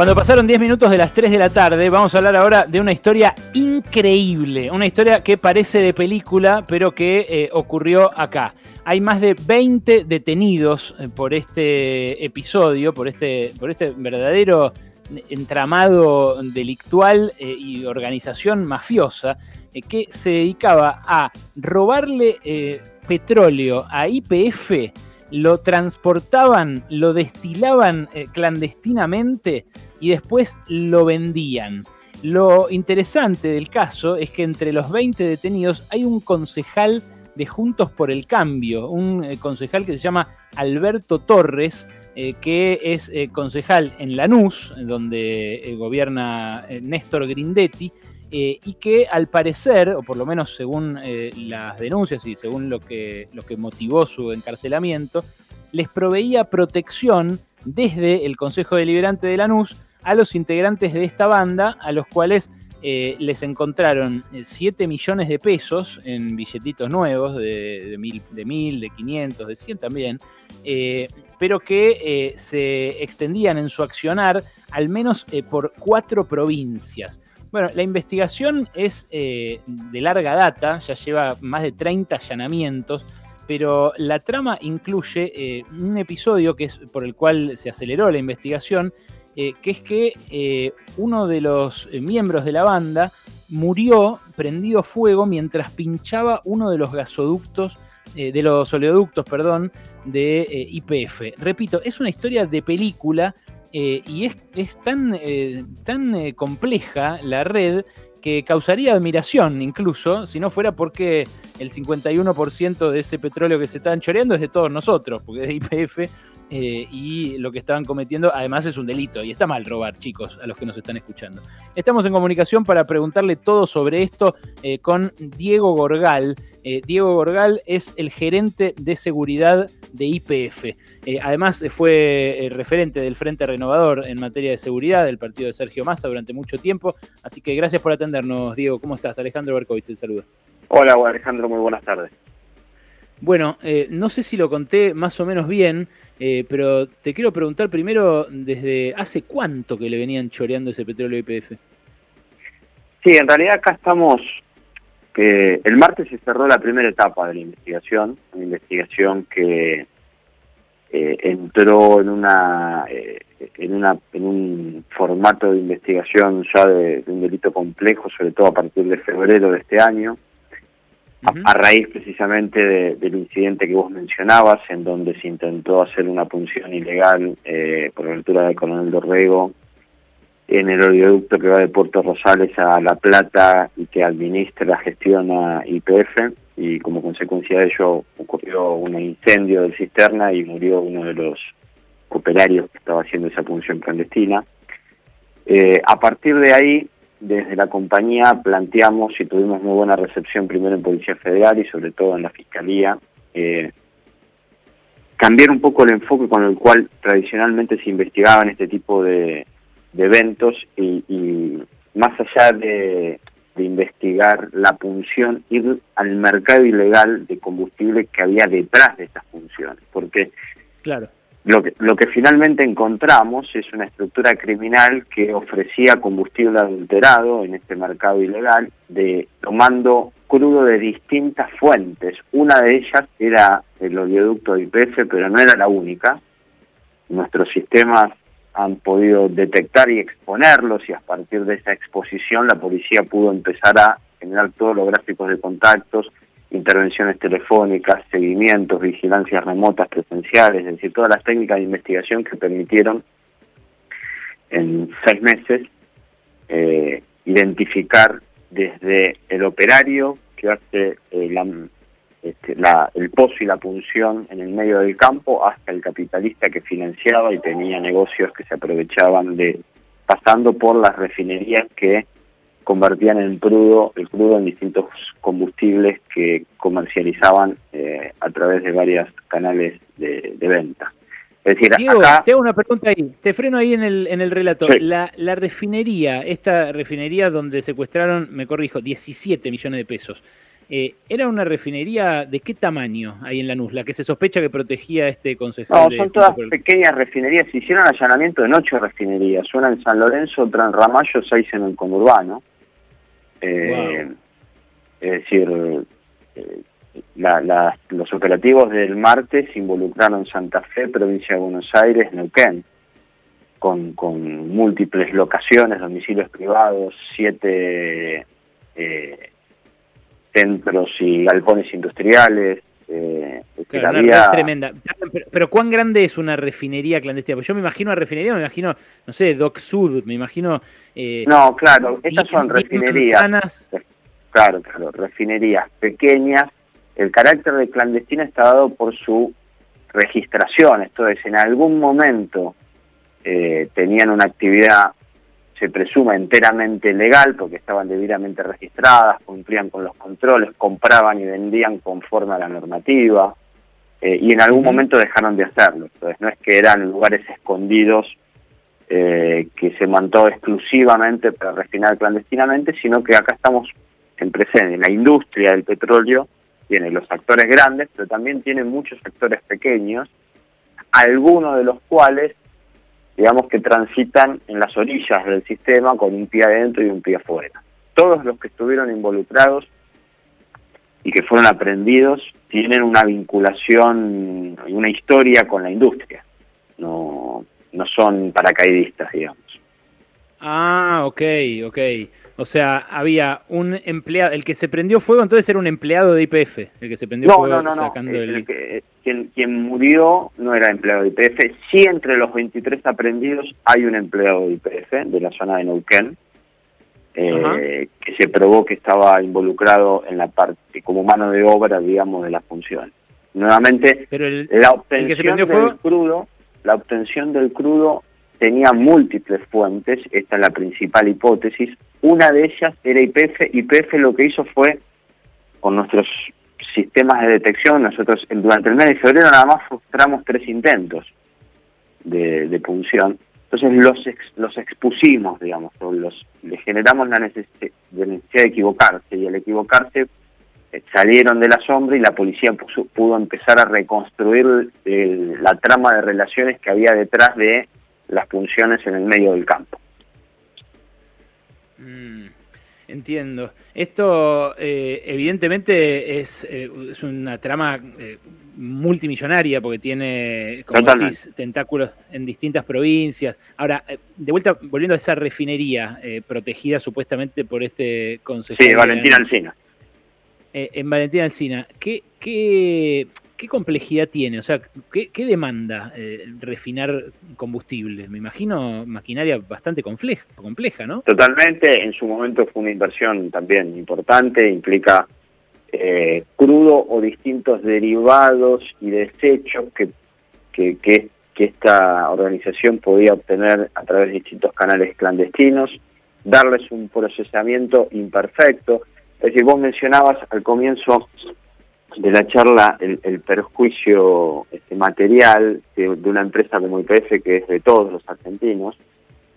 Cuando pasaron 10 minutos de las 3 de la tarde, vamos a hablar ahora de una historia increíble, una historia que parece de película, pero que eh, ocurrió acá. Hay más de 20 detenidos eh, por este episodio, por este, por este verdadero entramado delictual eh, y organización mafiosa que se dedicaba a robarle petróleo a IPF lo transportaban, lo destilaban clandestinamente y después lo vendían. Lo interesante del caso es que entre los 20 detenidos hay un concejal de Juntos por el Cambio, un eh, concejal que se llama Alberto Torres, eh, que es eh, concejal en Lanús, donde gobierna Néstor Grindetti, y que al parecer, o por lo menos según las denuncias y según lo que, lo que motivó su encarcelamiento, les proveía protección desde el Consejo Deliberante de Lanús a los integrantes de esta banda, a los cuales eh, les encontraron 7 millones de pesos en billetitos nuevos, de, mil, de, mil, de 500, de 100 también, eh, pero que eh, se extendían en su accionar al menos por cuatro provincias. Bueno, la investigación es de larga data, ya lleva más de 30 allanamientos, pero la trama incluye un episodio que es por el cual se aceleró la investigación, eh, que es que eh, uno de los eh, miembros de la banda murió prendido fuego mientras pinchaba uno de los gasoductos, de los oleoductos, perdón, de IPF. Repito, es una historia de película y es, tan, tan compleja la red que causaría admiración incluso, si no fuera porque el 51% de ese petróleo que se están choreando es de todos nosotros, porque es de IPF eh, y lo que estaban cometiendo además es un delito y está mal robar, chicos, a los que nos están escuchando. Estamos en comunicación para preguntarle todo sobre esto eh, con Diego Gorgal. Eh, Diego Gorgal es el gerente de seguridad de IPF. además fue referente del Frente Renovador en materia de seguridad del partido de Sergio Massa durante mucho tiempo. Así que gracias por atendernos, Diego. ¿Cómo estás? Alejandro Berkovich, el saludo. Hola, Alejandro, muy buenas tardes. Bueno, no sé si lo conté más o menos bien, eh, pero te quiero preguntar primero, ¿desde hace cuánto que le venían choreando ese petróleo IPF? Sí, en realidad acá estamos, que el martes se cerró la primera etapa de la investigación, una investigación que eh, entró eh, en una en un formato de investigación ya de, un delito complejo, sobre todo a partir de febrero de este año, a, raíz precisamente del incidente que vos mencionabas, en donde se intentó hacer una punción ilegal eh, por la altura del Coronel Dorrego en el oleoducto que va de Puerto Rosales a La Plata y que administra, gestiona IPF, y como consecuencia de ello ocurrió un incendio de cisterna y murió uno de los operarios que estaba haciendo esa punción clandestina. Eh, a partir de ahí desde la compañía planteamos y tuvimos muy buena recepción primero en Policía Federal y sobre todo en la Fiscalía, eh, cambiar un poco el enfoque con el cual tradicionalmente se investigaban este tipo de, eventos y, más allá de, de, investigar la punción, ir al mercado ilegal de combustible que había detrás de estas funciones, porque claro. Lo que, lo que finalmente encontramos es una estructura criminal que ofrecía combustible adulterado en este mercado ilegal, de tomando crudo de distintas fuentes. Una de ellas era el oleoducto de IPF, pero no era la única. Nuestros sistemas han podido detectar y exponerlos y a partir de esa exposición la policía pudo empezar a generar todos los gráficos de contactos, intervenciones telefónicas, seguimientos, vigilancias remotas presenciales, es decir, todas las técnicas de investigación que permitieron en seis meses eh, identificar desde el operario que hace eh, este, la, el pozo y la punción en el medio del campo hasta el capitalista que financiaba y tenía negocios que se aprovechaban de pasando por las refinerías que convertían el crudo, el crudo en distintos combustibles que comercializaban eh, a través de varios canales de, venta. Es decir, Diego, te hago una pregunta ahí, te freno ahí en el, en el relato. La, la, refinería, esta refinería donde secuestraron, me corrijo, 17 millones de pesos, Eh, ¿Era una refinería de qué tamaño ahí en Lanús, la que se sospecha que protegía este concejal? No, son todas pequeñas refinerías. Se hicieron allanamiento en ocho refinerías. Una en San Lorenzo, otra en Ramallo, seis en el conurbano. Eh, Es decir, eh, los operativos del martes involucraron Santa Fe, provincia de Buenos Aires, Neuquén, con, con múltiples locaciones, domicilios privados, siete eh, centros y galpones industriales. Eh, claro, tremenda. Pero, ¿cuán grande es una refinería clandestina? Pues yo me imagino una refinería, me imagino, no sé, Doc Sud, me imagino... Eh, no, claro, estas son refinerías. Claro, claro, refinerías pequeñas. El carácter de clandestina está dado por su registración, esto es, en algún momento eh, tenían una actividad se presume enteramente legal porque estaban debidamente registradas, cumplían con los controles, compraban y vendían conforme a la normativa eh, y en algún momento dejaron de hacerlo. Entonces no es que eran lugares escondidos eh, que se montó exclusivamente para refinar clandestinamente, sino que acá estamos en presente. La industria del petróleo tiene los actores grandes, pero también tiene muchos actores pequeños, algunos de los cuales digamos que transitan en las orillas del sistema con un pie adentro y un pie afuera. Todos los que estuvieron involucrados y que fueron aprendidos tienen una vinculación y una historia con la industria, no, no son paracaidistas, digamos. Ah, ok, ok. O sea, había un empleado, el que se prendió fuego entonces era un empleado de IPF, el que se prendió fuego no, sacando el... quien, quien murió no era empleado de IPF, sí entre los 23 aprendidos hay un empleado de IPF de la zona de Neuquén, eh, que se probó que estaba involucrado en la parte, como mano de obra, digamos, de la función. Nuevamente, Pero la obtención del crudo, la obtención del crudo tenía múltiples fuentes, esta es la principal hipótesis, una de ellas era IPF, IPF lo que hizo fue, con nuestros sistemas de detección, nosotros durante el mes de febrero nada más frustramos tres intentos de, de punción, entonces los los expusimos, digamos, los, le generamos la necesidad de, equivocarse, y al equivocarse eh, salieron de la sombra y la policía pudo empezar a reconstruir la trama de relaciones que había detrás de las funciones en el medio del campo. Mm, entiendo. Esto eh, evidentemente es, eh, es, una trama eh, multimillonaria porque tiene, como decís, tentáculos en distintas provincias. Ahora, de vuelta, volviendo a esa refinería protegida supuestamente por este consejero. Sí, Valentín Alcina. en Valentín Alcina, ¿qué, qué, ¿qué complejidad tiene? O sea, ¿qué, demanda eh, refinar combustible? Me imagino maquinaria bastante compleja, ¿no? Totalmente, en su momento fue una inversión también importante, implica eh, crudo o distintos derivados y desechos que, que esta organización podía obtener a través de distintos canales clandestinos, darles un procesamiento imperfecto. Es decir, vos mencionabas al comienzo de la charla el, perjuicio este, material de, una empresa como IPF que es de todos los argentinos.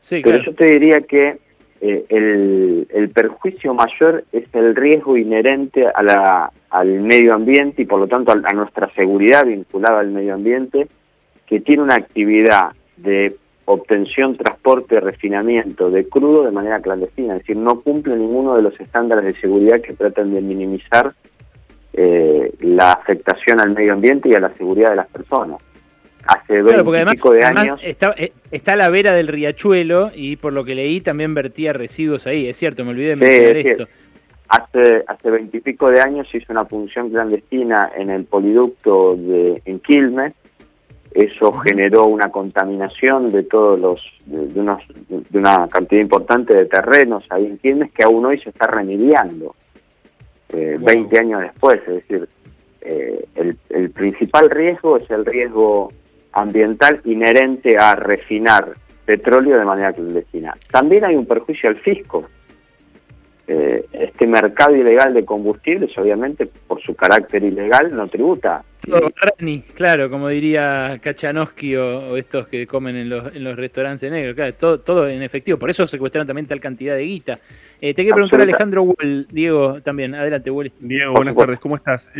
Sí, Pero yo te diría que eh, el, el, perjuicio mayor es el riesgo inherente a la, al medio ambiente y por lo tanto a, a nuestra seguridad vinculada al medio ambiente, que tiene una actividad de obtención, transporte, refinamiento de crudo de manera clandestina, es decir, no cumple ninguno de los estándares de seguridad que tratan de minimizar eh, la afectación al medio ambiente y a la seguridad de las personas. Hace claro, porque además, de años... Está, eh, está, a la vera del riachuelo y por lo que leí también vertía residuos ahí, es cierto, me olvidé de mencionar esto. Hace, hace veintipico de años hizo una función clandestina en el poliducto de, en Quilmes, eso generó una contaminación de todos los de, unos, de, una cantidad importante de terrenos ahí en Quilmes que aún hoy se está remediando eh, 20 años después, es decir, eh, el, el, principal riesgo es el riesgo ambiental inherente a refinar petróleo de manera clandestina. También hay un perjuicio al fisco. Eh, este mercado ilegal de combustibles, obviamente, por su carácter ilegal, no tributa claro, como diría Kachanowski o, estos que comen en los, en los restaurantes negros, claro, todo, todo en efectivo, por eso secuestraron también tal cantidad de guita. Eh, te quiero preguntar Alejandro Wall, Diego también, adelante Wall. Diego, buenas tardes, ¿cómo estás?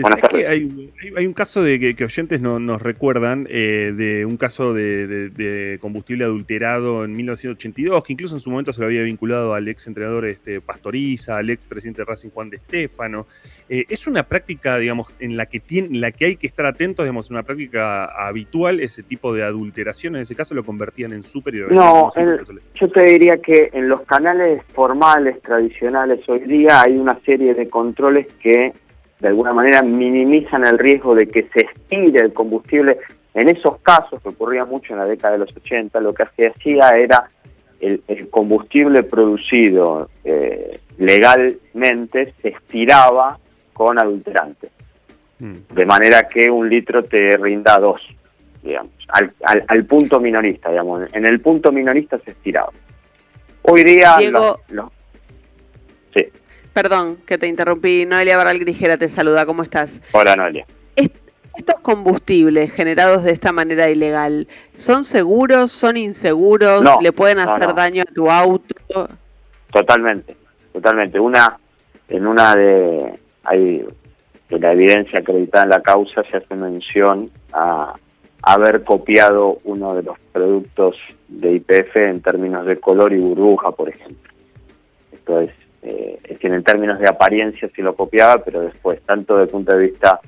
hay, hay, un caso de que, oyentes no, nos recuerdan, eh, de un caso de, combustible adulterado en 1982, que incluso en su momento se lo había vinculado al ex entrenador este, Pastoriza, al ex presidente de Racing Juan de Estefano. Eh, es una práctica, digamos, en la que, tiene, en la que hay que estar atentos, digamos, una práctica habitual, ese tipo de adulteración, en ese caso lo convertían en superior. No, yo te diría que en los canales formales, tradicionales hoy día, hay una serie de controles que de alguna manera minimizan el riesgo de que se estire el combustible. En esos casos, que ocurría mucho en la década de los 80, lo que se hacía era el, combustible producido eh, legalmente se estiraba con adulterante. Mm. De manera que un litro te rinda dos, digamos, al, al, punto minorista, digamos. En el punto minorista se estiraba. Hoy día... Diego, sí. Perdón que te interrumpí. Noelia Barral Grijera te saluda. ¿Cómo estás? Hola, Noelia. estos combustibles generados de esta manera ilegal, ¿son seguros? ¿Son inseguros? ¿Le pueden hacer daño a tu auto? Totalmente, totalmente. Una, en una de, hay de la evidencia acreditada en la causa se hace mención a haber copiado uno de los productos de IPF en términos de color y burbuja, por ejemplo. Esto es, eh, es en términos de apariencia sí lo copiaba, pero después, tanto desde el punto de vista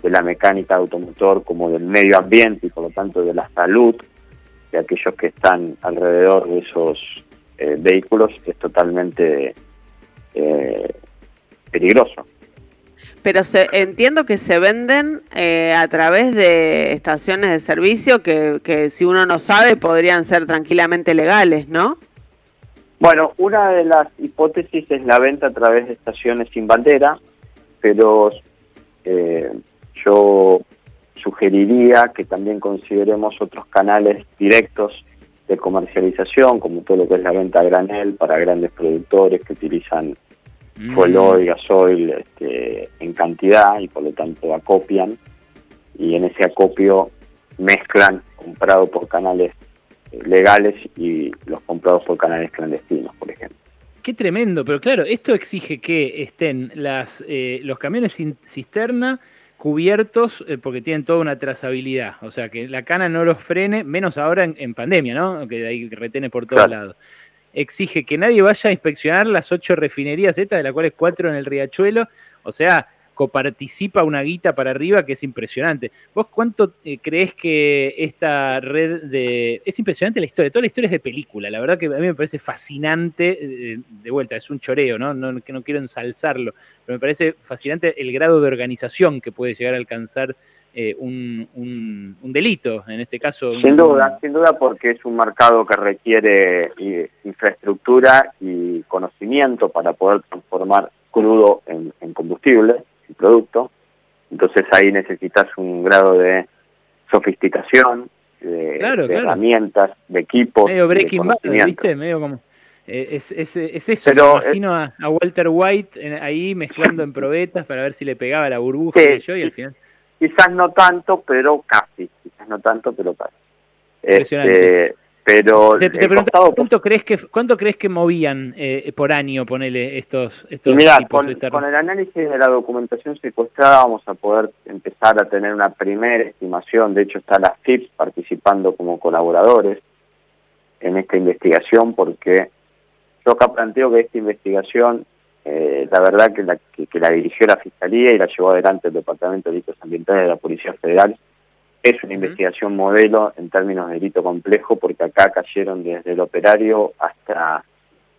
de la mecánica automotor como del medio ambiente y por lo tanto de la salud de aquellos que están alrededor de esos eh, vehículos, es totalmente eh, peligroso pero se, entiendo que se venden eh, a través de estaciones de servicio que, que si uno no sabe podrían ser tranquilamente legales, ¿no? Bueno, una de las hipótesis es la venta a través de estaciones sin bandera, pero eh, yo sugeriría que también consideremos otros canales directos de comercialización, como todo lo que es la venta a granel para grandes productores que utilizan fuel y gasoil este, en cantidad y por lo tanto acopian y en ese acopio mezclan comprado por canales eh, legales y los comprados por canales clandestinos, por ejemplo. Qué tremendo, pero claro, esto exige que estén las, eh, los camiones cisterna cubiertos eh, porque tienen toda una trazabilidad, o sea, que la cana no los frene, menos ahora en, pandemia, ¿no? Que hay retene por todos lados exige que nadie vaya a inspeccionar las ocho refinerías estas, de las cuales cuatro en el riachuelo. O sea, coparticipa una guita para arriba que es impresionante. ¿Vos cuánto eh, crees que esta red de... Es impresionante la historia, toda la historia es de película, la verdad que a mí me parece fascinante, eh, de vuelta, es un choreo, ¿no? No, no quiero ensalzarlo, pero me parece fascinante el grado de organización que puede llegar a alcanzar eh, un, un, delito, en este caso. Sin duda, sin duda porque es un mercado que requiere infraestructura y conocimiento para poder transformar crudo en, combustible, en producto. Entonces ahí necesitas un grado de sofisticación, de, herramientas, de equipos. Medio Breaking Bad, ¿viste? Medio como... Eh, es, es, es, eso, me imagino a, Walter White ahí mezclando en probetas para ver si le pegaba la burbuja y yo y al final Quizás no tanto, pero casi. Quizás no tanto, pero casi. Este, pero te, ¿cuánto, crees que, ¿cuánto crees que movían eh, por año, ponele, estos, estos mira, con, el análisis de la documentación secuestrada vamos a poder empezar a tener una primera estimación. De hecho, está la FIPS participando como colaboradores en esta investigación porque yo acá planteo que esta investigación eh, la verdad que la, que, la dirigió la Fiscalía y la llevó adelante el Departamento de Delitos Ambientales de la Policía Federal. Es una investigación modelo en términos de delito complejo porque acá cayeron desde el operario hasta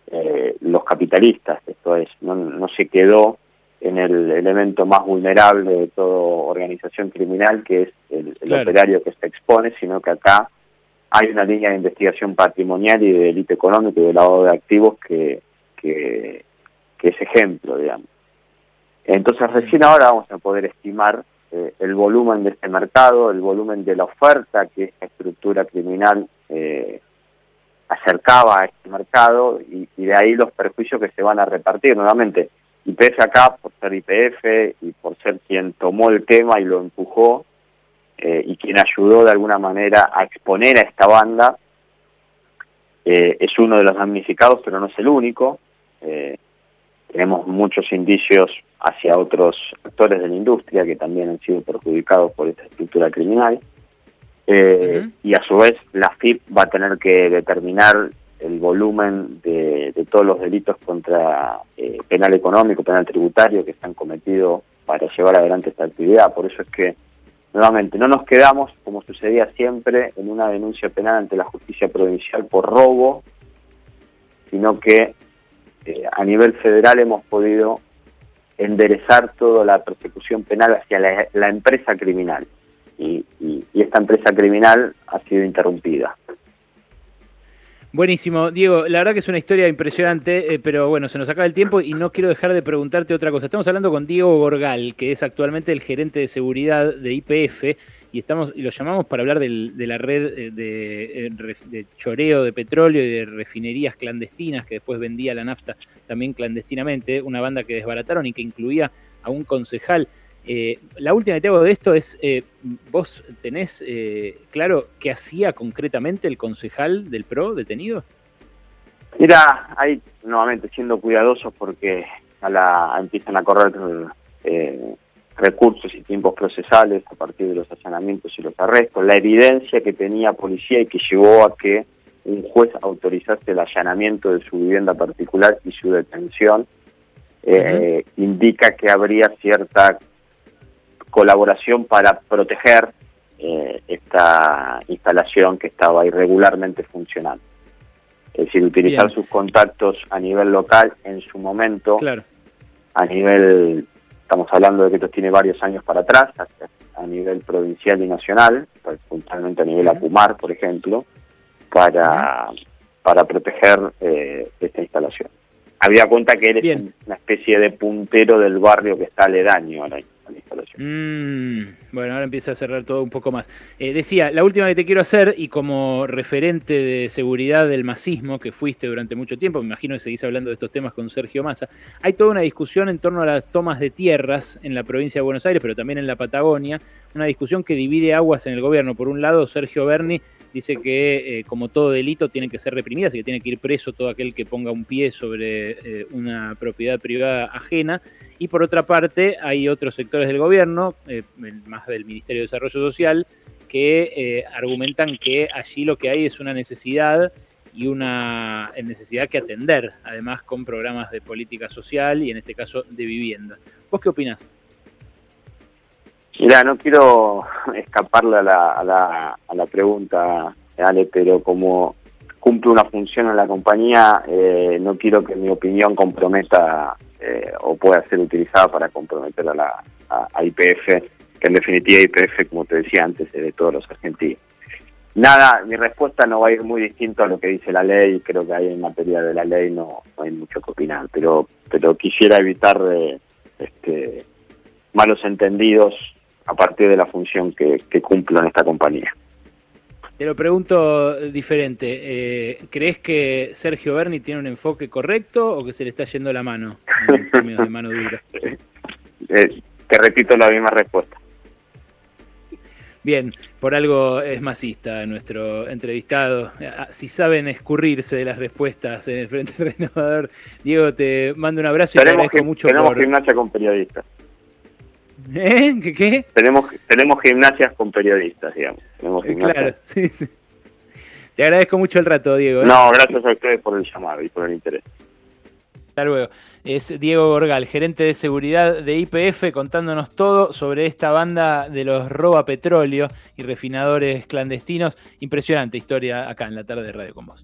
eh, los capitalistas. Esto es, no, no se quedó en el elemento más vulnerable de toda organización criminal, que es el, operario que se expone, sino que acá hay una línea de investigación patrimonial y de delito económico y de lavado de activos que, que que es ejemplo, digamos. Entonces recién ahora vamos a poder estimar eh, el volumen de este mercado, el volumen de la oferta que esta estructura criminal eh, acercaba a este mercado y, de ahí los perjuicios que se van a repartir. Nuevamente, IPF acá, por ser IPF y por ser quien tomó el tema y lo empujó, eh, y quien ayudó de alguna manera a exponer a esta banda, eh, es uno de los damnificados, pero no es el único. Eh, tenemos muchos indicios hacia otros actores de la industria que también han sido perjudicados por esta estructura criminal. Y a su vez, la FIP va a tener que determinar el volumen de, todos los delitos contra penal económico, penal tributario que están cometidos para llevar adelante esta actividad. Por eso es que Nuevamente, no nos quedamos, como sucedía siempre, en una denuncia penal ante la justicia provincial por robo, sino que eh, a nivel federal hemos podido enderezar toda la persecución penal hacia la, empresa criminal. y, esta empresa criminal ha sido interrumpida. Buenísimo, Diego. La verdad que es una historia impresionante, eh, pero bueno, se nos acaba el tiempo y no quiero dejar de preguntarte otra cosa. Estamos hablando con Diego Gorgal, que es actualmente el gerente de seguridad de IPF, y estamos y lo llamamos para hablar de la red eh, de, eh, de, choreo de petróleo y de refinerías clandestinas que después vendía la nafta también clandestinamente, una banda que desbarataron y que incluía a un concejal. Eh, la última que te hago de esto es, eh, ¿vos tenés eh, claro qué hacía concretamente el concejal del PRO detenido? Mira, ahí nuevamente siendo cuidadosos porque a la, empiezan a correr recursos y tiempos procesales a partir de los allanamientos y los arrestos, la evidencia que tenía policía y que llevó a que un juez autorizase el allanamiento de su vivienda particular y su detención, indica que habría cierta colaboración para proteger eh, esta instalación que estaba irregularmente funcionando. Es decir, utilizar sus contactos a nivel local en su momento, a nivel, estamos hablando de que esto tiene varios años para atrás, a, nivel provincial y nacional, puntualmente a nivel Apumar, por ejemplo, para, para proteger eh, esta instalación. Había cuenta que él es una especie de puntero del barrio que está aledaño Mm, bueno, ahora empieza a cerrar todo un poco más. Eh, decía, la última que te quiero hacer, y como referente de seguridad del masismo que fuiste durante mucho tiempo, me imagino que seguís hablando de estos temas con Sergio Massa, hay toda una discusión en torno a las tomas de tierras en la provincia de Buenos Aires, pero también en la Patagonia, una discusión que divide aguas en el gobierno. Por un lado, Sergio Berni dice que eh, como todo delito tiene que ser reprimido, así que tiene que ir preso todo aquel que ponga un pie sobre eh, una propiedad privada ajena. Y por otra parte, hay otros del gobierno, eh, más del Ministerio de Desarrollo Social, que argumentan que allí lo que hay es una necesidad y una necesidad que atender, además con programas de política social y en este caso de vivienda. ¿Vos qué opinás? Mira, no quiero escaparle a la, a la, a la pregunta, Ale, pero como cumple una función en la compañía, eh, no quiero que mi opinión comprometa eh, o pueda ser utilizada para comprometer a la a, IPF, que en definitiva IPF, como te decía antes, es de todos los argentinos. Nada, mi respuesta no va a ir muy distinto a lo que dice la ley, creo que hay en materia de la ley no, hay mucho que opinar, pero, pero quisiera evitar de, este, malos entendidos a partir de la función que, cumplo en esta compañía. Te lo pregunto diferente. Eh, ¿Crees que Sergio Berni tiene un enfoque correcto o que se le está yendo la mano en términos de mano dura? Eh, te repito la misma respuesta. Bien, por algo es masista nuestro entrevistado. Ah, si saben escurrirse de las respuestas en el Frente Renovador, Diego, te mando un abrazo y te agradezco mucho. Tenemos gimnasia con periodistas. ¿Eh? ¿Qué, qué? Tenemos, tenemos gimnasias con periodistas, digamos. Eh, claro, sí, sí. Te agradezco mucho el rato, Diego. ¿eh? No, gracias a ustedes por el llamado y por el interés. Hasta luego. Es Diego Gorgal, gerente de seguridad de IPF, contándonos todo sobre esta banda de los roba petróleo y refinadores clandestinos. Impresionante historia acá en la tarde de Radio con vos.